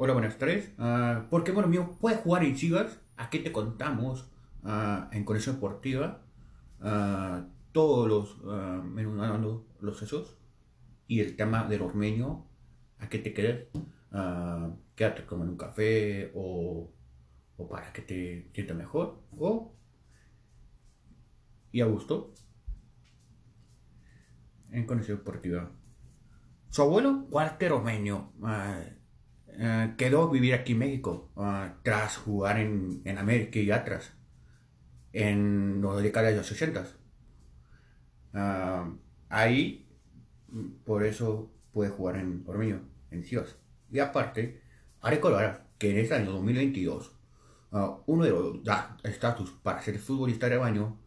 Hola, buenas tardes. Ah, porque, bueno, mío, puedes jugar en Chivas. Aquí te contamos ah, en Conexión Deportiva ah, todos los uh, menudando los sesos y el tema del ormeño. ¿A qué te quedes? quédate como en un café o, o para que te sientas mejor o y a gusto en Conexión Deportiva. Su abuelo, Walter Ormeño, uh, quedó vivir aquí en México uh, tras jugar en, en, América y atrás en los décadas de los 60. Uh, ahí, por eso puede jugar en Ormeño, en Chivas. Y aparte, a recordar que en este año 2022, uno de los estatus para ser futbolista de baño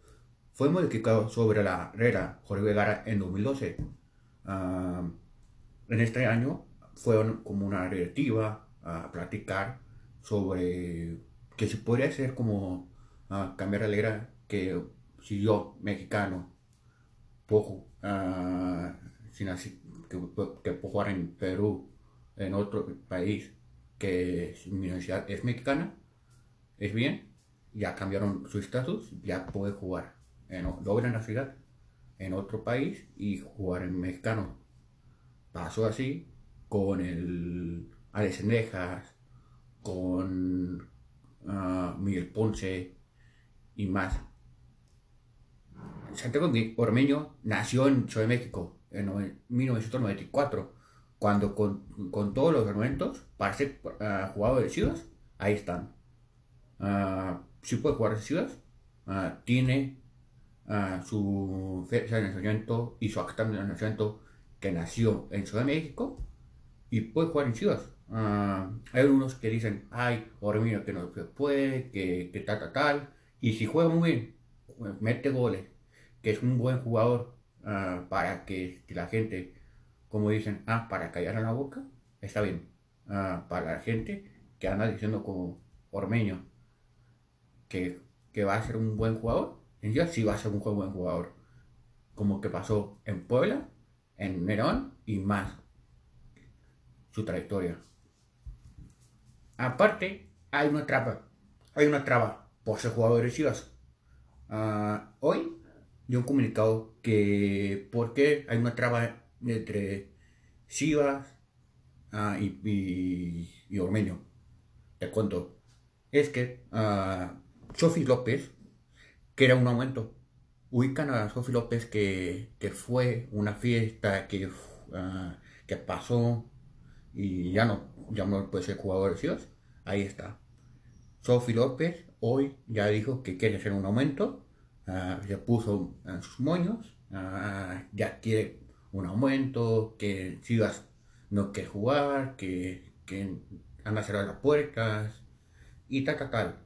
fue modificado sobre la regla Jorge Vergara en 2012. en este año fueron como una directiva a platicar sobre que se podría hacer como cambiar la ley que si yo, mexicano, puedo, sin así, que, puedo jugar en Perú, en otro país, que mi universidad es mexicana, es bien, ya cambiaron su estatus, ya puede jugar en doble nacionalidad en otro país y jugar en mexicano. Pasó así con el Alex con uh, Miguel Ponce y más. Santiago Ormeño nació en Ciudad de México en 1994, cuando con, todos los argumentos para ser uh, de Chivas, ahí están. Uh, si puede jugar de Chivas, tiene su fecha de nacimiento y su acta de nacimiento que nació en Ciudad de México y puede jugar en Chivas. Uh, hay unos que dicen, ay, Ormeño que no se puede, que, que tal, tal, tal. Y si juega muy bien, mete goles, que es un buen jugador uh, para que la gente, como dicen, ah, para callar en la boca, está bien. Uh, para la gente que anda diciendo como Ormeño que, que va a ser un buen jugador, en Chivas sí va a ser un buen jugador. Como que pasó en Puebla, en Nerón y más su trayectoria. Aparte, hay una traba. Hay una traba por ser jugador de Chivas. Uh, hoy dio un comunicado que porque hay una traba entre Chivas uh, y, y, y, Ormeño. Te cuento. Es que uh, Sofi López, que era un aumento, ubican a Sofi López que, que, fue una fiesta que, que pasó y ya no, ya no puede ser jugador de. Ahí está. Sofi López hoy ya dijo que quiere hacer un aumento, uh, puso en sus moños, uh, ya quiere un aumento, que Chivas no quiere jugar, que, que anda a cerrar las puertas y tal, tal, tal.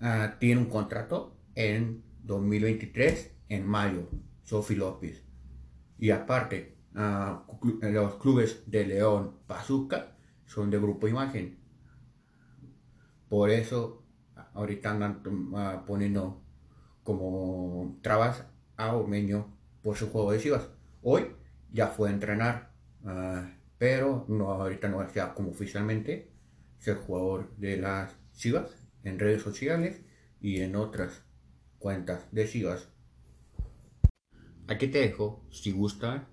Uh, tiene un contrato en 2023, en mayo, Sofi López. Y aparte, los clubes de León, Pazuca, son de Grupo Imagen. Por eso ahorita andan uh, poniendo como trabas a Ormeño por su juego de Chivas. Hoy ya fue a entrenar, uh, pero no ahorita no está como oficialmente ser jugador de las Chivas en redes sociales y en otras cuentas de Chivas. Aquí te dejo, si gusta,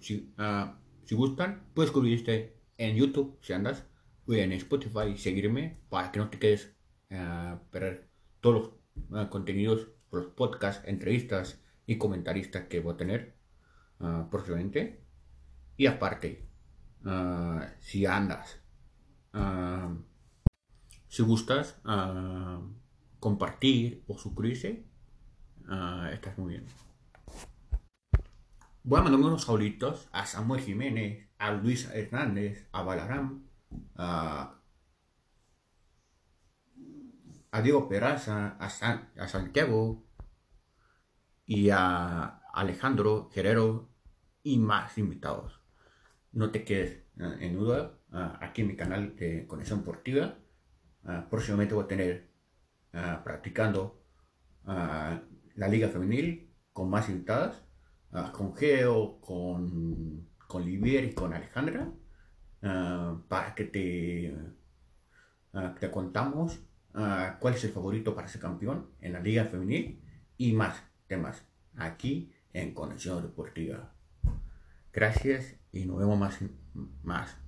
si, uh, si, gustan, puedes suscribirte en YouTube si andas, o en Spotify seguirme para que no te quedes uh, perder todos los contenidos, los podcasts, entrevistas y comentaristas que voy a tener próximamente. Y aparte, si andas, si gustas compartir o suscribirse, estás muy bien. Voy a mandarme unos saluditos a Samuel Jiménez, a Luis Hernández, a Balarán, a, Diego Peraza, a, a Santiago y a Alejandro Guerrero y más invitados. No te quedes eh, en duda, uh, aquí en mi canal de Conexión Deportiva. Uh, próximamente voy a tener practicando la Liga Femenil con más invitadas con Geo, con, con Livier y con Alejandra. ah, para que te, ah, te contamos ah, cuál es el favorito para ser campeón en la Liga Femenil y más temas aquí en Conexión Deportiva. Gracias y nos vemos más. más.